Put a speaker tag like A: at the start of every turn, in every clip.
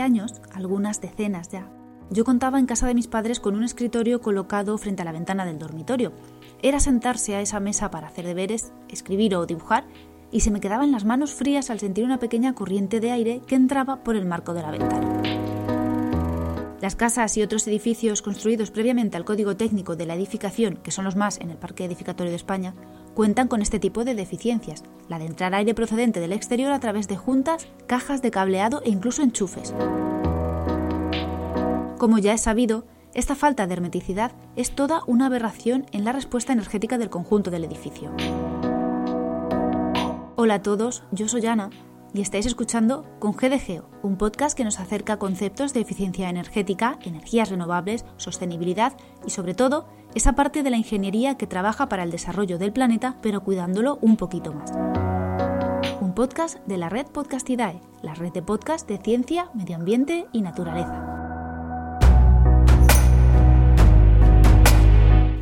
A: años, algunas decenas ya, yo contaba en casa de mis padres con un escritorio colocado frente a la ventana del dormitorio. Era sentarse a esa mesa para hacer deberes, escribir o dibujar, y se me quedaban las manos frías al sentir una pequeña corriente de aire que entraba por el marco de la ventana. Las casas y otros edificios construidos previamente al código técnico de la edificación, que son los más en el Parque Edificatorio de España, cuentan con este tipo de deficiencias, la de entrar aire procedente del exterior a través de juntas, cajas de cableado e incluso enchufes. Como ya es sabido, esta falta de hermeticidad es toda una aberración en la respuesta energética del conjunto del edificio. Hola a todos, yo soy Ana y estáis escuchando Con GDGeo, un podcast que nos acerca conceptos de eficiencia energética, energías renovables, sostenibilidad y sobre todo esa parte de la ingeniería que trabaja para el desarrollo del planeta pero cuidándolo un poquito más. Un podcast de la red Podcastidae, la red de podcast de ciencia, medio ambiente y naturaleza.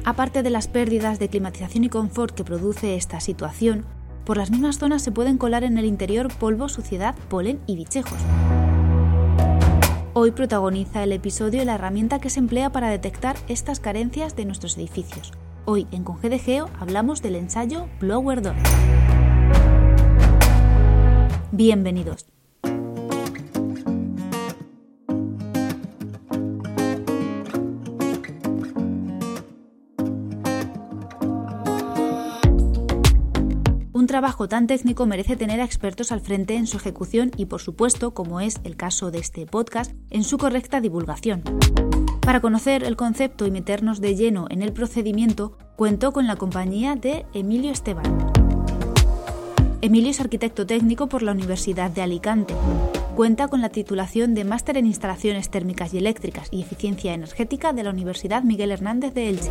A: Aparte de las pérdidas de climatización y confort que produce esta situación, por las mismas zonas se pueden colar en el interior polvo, suciedad, polen y bichejos. Hoy protagoniza el episodio la herramienta que se emplea para detectar estas carencias de nuestros edificios. Hoy en Conge de Geo hablamos del ensayo Blower Door. Bienvenidos. Trabajo tan técnico merece tener a expertos al frente en su ejecución y, por supuesto, como es el caso de este podcast, en su correcta divulgación. Para conocer el concepto y meternos de lleno en el procedimiento, cuento con la compañía de Emilio Esteban. Emilio es arquitecto técnico por la Universidad de Alicante. Cuenta con la titulación de Máster en Instalaciones Térmicas y Eléctricas y Eficiencia Energética de la Universidad Miguel Hernández de Elche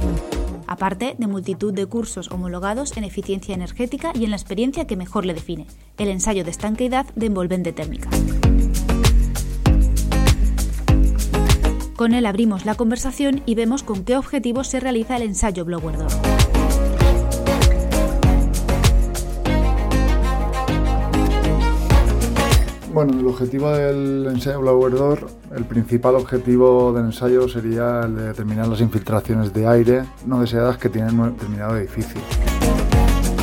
A: aparte de multitud de cursos homologados en eficiencia energética y en la experiencia que mejor le define, el ensayo de estanqueidad de envolvente térmica. Con él abrimos la conversación y vemos con qué objetivos se realiza el ensayo Blower Door.
B: Bueno, el objetivo del ensayo Blower Door, el principal objetivo del ensayo sería el de determinar las infiltraciones de aire no deseadas que tienen un determinado edificio.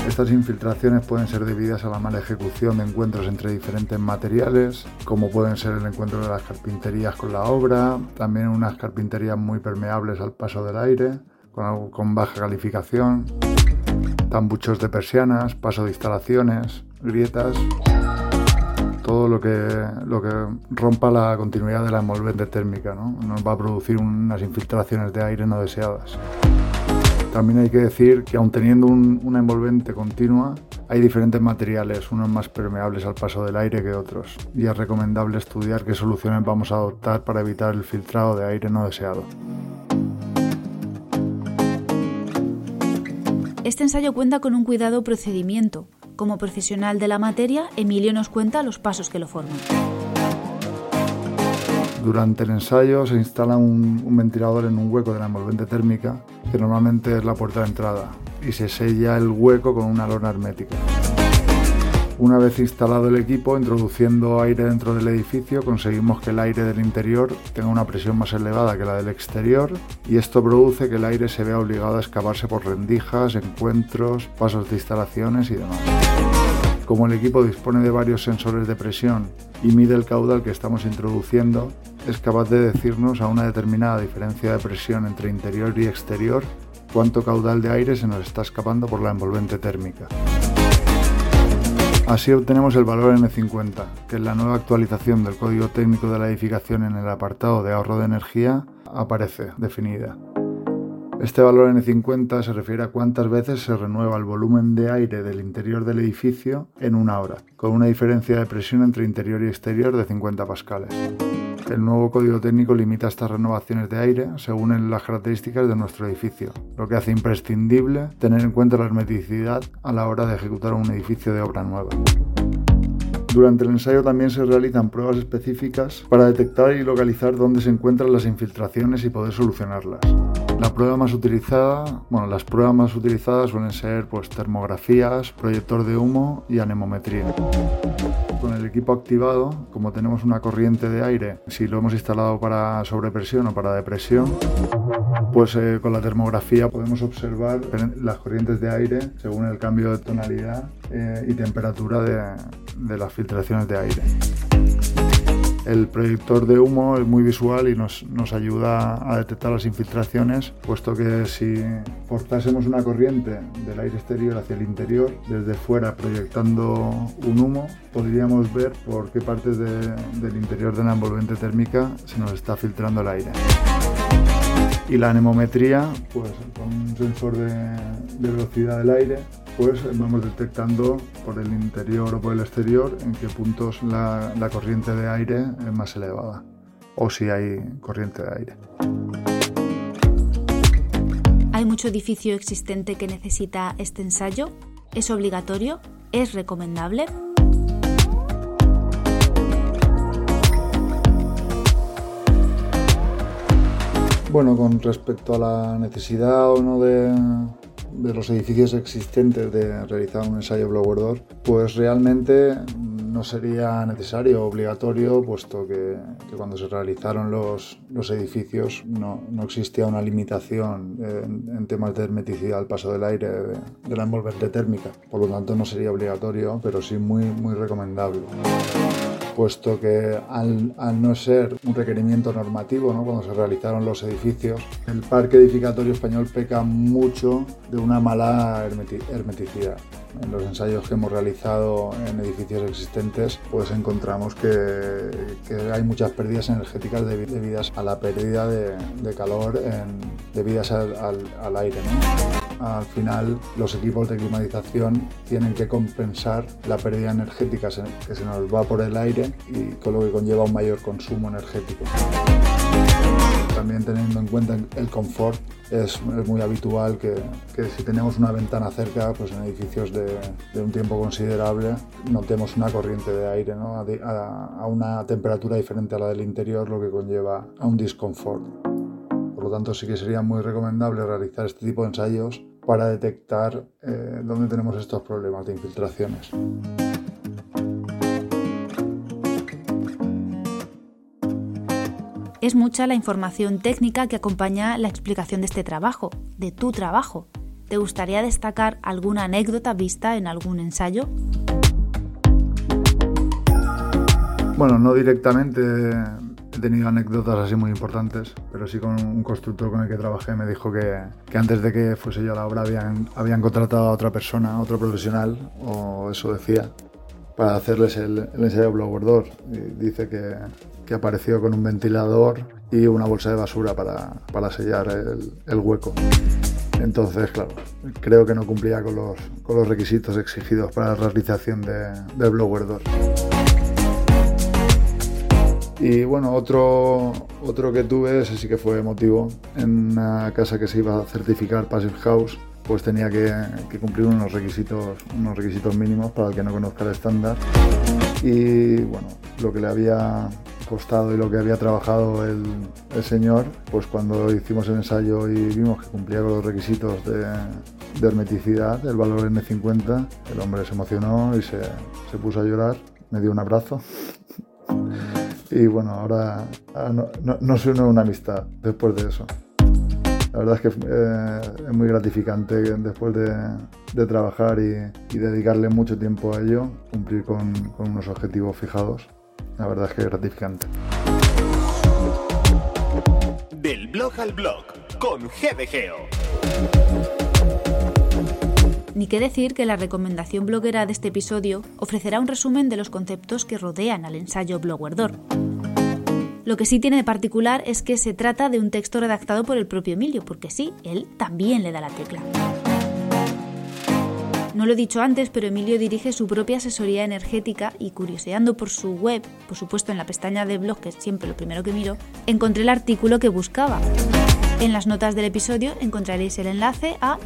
B: Estas infiltraciones pueden ser debidas a la mala ejecución de encuentros entre diferentes materiales, como pueden ser el encuentro de las carpinterías con la obra, también unas carpinterías muy permeables al paso del aire, con, con baja calificación, tambuchos de persianas, paso de instalaciones, grietas todo lo que, lo que rompa la continuidad de la envolvente térmica. ¿no? Nos va a producir unas infiltraciones de aire no deseadas. También hay que decir que aun teniendo una envolvente continua, hay diferentes materiales, unos más permeables al paso del aire que otros, y es recomendable estudiar qué soluciones vamos a adoptar para evitar el filtrado de aire no deseado.
A: Este ensayo cuenta con un cuidado procedimiento, como profesional de la materia, Emilio nos cuenta los pasos que lo forman.
B: Durante el ensayo se instala un, ventilador en un hueco de la envolvente térmica, que normalmente es la puerta de entrada, y se sella el hueco con una lona hermética. Una vez instalado el equipo, introduciendo aire dentro del edificio, conseguimos que el aire del interior tenga una presión más elevada que la del exterior y esto produce que el aire se vea obligado a escaparse por rendijas, encuentros, pasos de instalaciones y demás. Como el equipo dispone de varios sensores de presión y mide el caudal que estamos introduciendo, es capaz de decirnos a una determinada diferencia de presión entre interior y exterior cuánto caudal de aire se nos está escapando por la envolvente térmica. Así obtenemos el valor N50, que es la nueva actualización del código técnico de la edificación en el apartado de ahorro de energía aparece definida. Este valor N50 se refiere a cuántas veces se renueva el volumen de aire del interior del edificio en una hora, con una diferencia de presión entre interior y exterior de 50 pascales. El nuevo código técnico limita estas renovaciones de aire según las características de nuestro edificio, lo que hace imprescindible tener en cuenta la hermeticidad a la hora de ejecutar un edificio de obra nueva. Durante el ensayo también se realizan pruebas específicas para detectar y localizar dónde se encuentran las infiltraciones y poder solucionarlas. La prueba más utilizada, bueno, las pruebas más utilizadas suelen ser pues termografías, proyector de humo y anemometría. Con el equipo activado, como tenemos una corriente de aire, si lo hemos instalado para sobrepresión o para depresión, pues eh, con la termografía podemos observar las corrientes de aire según el cambio de tonalidad eh, y temperatura de las filtraciones de aire. El proyector de humo es muy visual y nos, ayuda a detectar las infiltraciones, puesto que si forzásemos una corriente del aire exterior hacia el interior, desde fuera proyectando un humo, podríamos ver por qué partes del interior de la envolvente térmica se nos está filtrando el aire. Y la anemometría, pues con un sensor de velocidad del aire, pues vamos detectando por el interior o por el exterior en qué puntos la, corriente de aire es más elevada o si hay corriente de aire.
A: ¿Hay mucho edificio existente que necesita este ensayo? ¿Es obligatorio? ¿Es recomendable?
B: Bueno, con respecto a la necesidad o no de, de los edificios existentes de realizar un ensayo blower pues realmente no sería necesario obligatorio, puesto que, cuando se realizaron los, los edificios no, no, existía una limitación en, temas de hermeticidad al paso del aire de, la envolvente térmica. Por lo tanto, no sería obligatorio, pero sí muy, muy recomendable puesto que al, al, no ser un requerimiento normativo ¿no? cuando se realizaron los edificios, el parque edificatorio español peca mucho de una mala hermeticidad. En los ensayos que hemos realizado en edificios existentes, pues encontramos que, que hay muchas pérdidas energéticas debidas a la pérdida de, calor en, debidas al, al, aire. Al final los equipos de climatización tienen que compensar la pérdida energética que se nos va por el aire y con lo que conlleva un mayor consumo energético. También teniendo en cuenta el confort, es, muy habitual que, si tenemos una ventana cerca, pues en edificios de, un tiempo considerable, notemos una corriente de aire a, a una temperatura diferente a la del interior, lo que conlleva a un disconfort. Por lo tanto, sí que sería muy recomendable realizar este tipo de ensayos para detectar eh, dónde tenemos estos problemas de infiltraciones.
A: Es mucha la información técnica que acompaña la explicación de este trabajo, de tu trabajo. ¿Te gustaría destacar alguna anécdota vista en algún ensayo?
B: Bueno, no directamente he tenido anécdotas así muy importantes, pero sí con un constructor con el que trabajé me dijo que, que antes de que fuese yo a la obra habían, habían contratado a otra persona, otro profesional, o eso decía, para hacerles el, ensayo blower door. Y dice que, que, apareció con un ventilador y una bolsa de basura para, para sellar el, el, hueco. Entonces, claro, creo que no cumplía con los, con los requisitos exigidos para la realización de, del blower door. Y bueno, otro, otro que tuve, ese sí que fue emotivo, en una casa que se iba a certificar Passive House, pues tenía que, cumplir unos requisitos, unos requisitos mínimos para el que no conozca el estándar. Y bueno, lo que le había costado y lo que había trabajado el, señor, pues cuando hicimos el ensayo y vimos que cumplía con los requisitos de, hermeticidad, el valor N50, el hombre se emocionó y se, se puso a llorar, me dio un abrazo y bueno, ahora, no, no, no una amistad después de eso. La verdad es que eh, es muy gratificante después de, trabajar y, dedicarle mucho tiempo a ello, cumplir con, unos objetivos fijados. La verdad es que es gratificante.
C: Del blog al blog con GDGeo.
A: Ni qué decir que la recomendación bloguera de este episodio ofrecerá un resumen de los conceptos que rodean al ensayo Blower Lo que sí tiene de particular es que se trata de un texto redactado por el propio Emilio, porque sí, él también le da la tecla. No lo he dicho antes, pero Emilio dirige su propia asesoría energética y curioseando por su web, por supuesto en la pestaña de blog, que es siempre lo primero que miro, encontré el artículo que buscaba. En las notas del episodio encontraréis el enlace a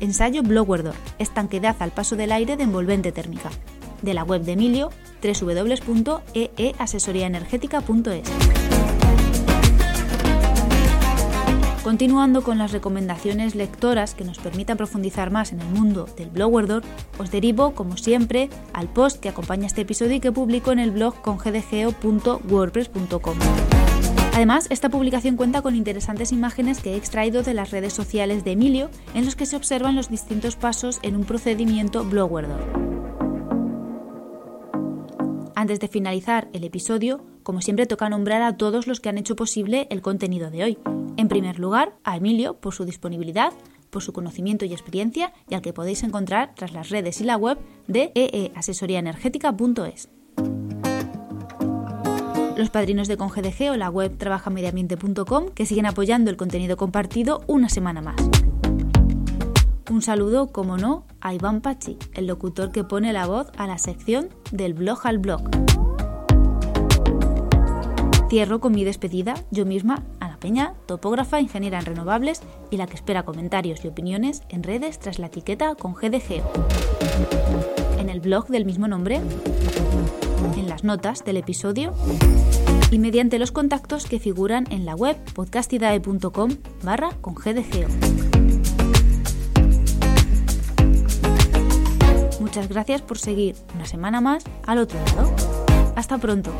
A: Ensayo Blower estanquedad al paso del aire de envolvente térmica, de la web de Emilio, www.eeasesoriaenergética.es. Continuando con las recomendaciones lectoras que nos permitan profundizar más en el mundo del Blogwordor, os derivo, como siempre, al post que acompaña este episodio y que publico en el blog con gdgeo.wordpress.com. Además, esta publicación cuenta con interesantes imágenes que he extraído de las redes sociales de Emilio, en los que se observan los distintos pasos en un procedimiento Blogwordor. Antes de finalizar el episodio, como siempre toca nombrar a todos los que han hecho posible el contenido de hoy. En primer lugar, a Emilio por su disponibilidad, por su conocimiento y experiencia y al que podéis encontrar tras las redes y la web de eeasesoriaenergética.es. Los padrinos de ConGDG o la web trabajamediambiente.com que siguen apoyando el contenido compartido una semana más. Un saludo, como no, a Iván Pachi, el locutor que pone la voz a la sección del blog al blog. Cierro con mi despedida, yo misma, Ana Peña, topógrafa, ingeniera en renovables y la que espera comentarios y opiniones en redes tras la etiqueta con. En el blog del mismo nombre, en las notas del episodio y mediante los contactos que figuran en la web podcastidae.com barra con GDGO. Muchas gracias por seguir una semana más al otro lado. Hasta pronto.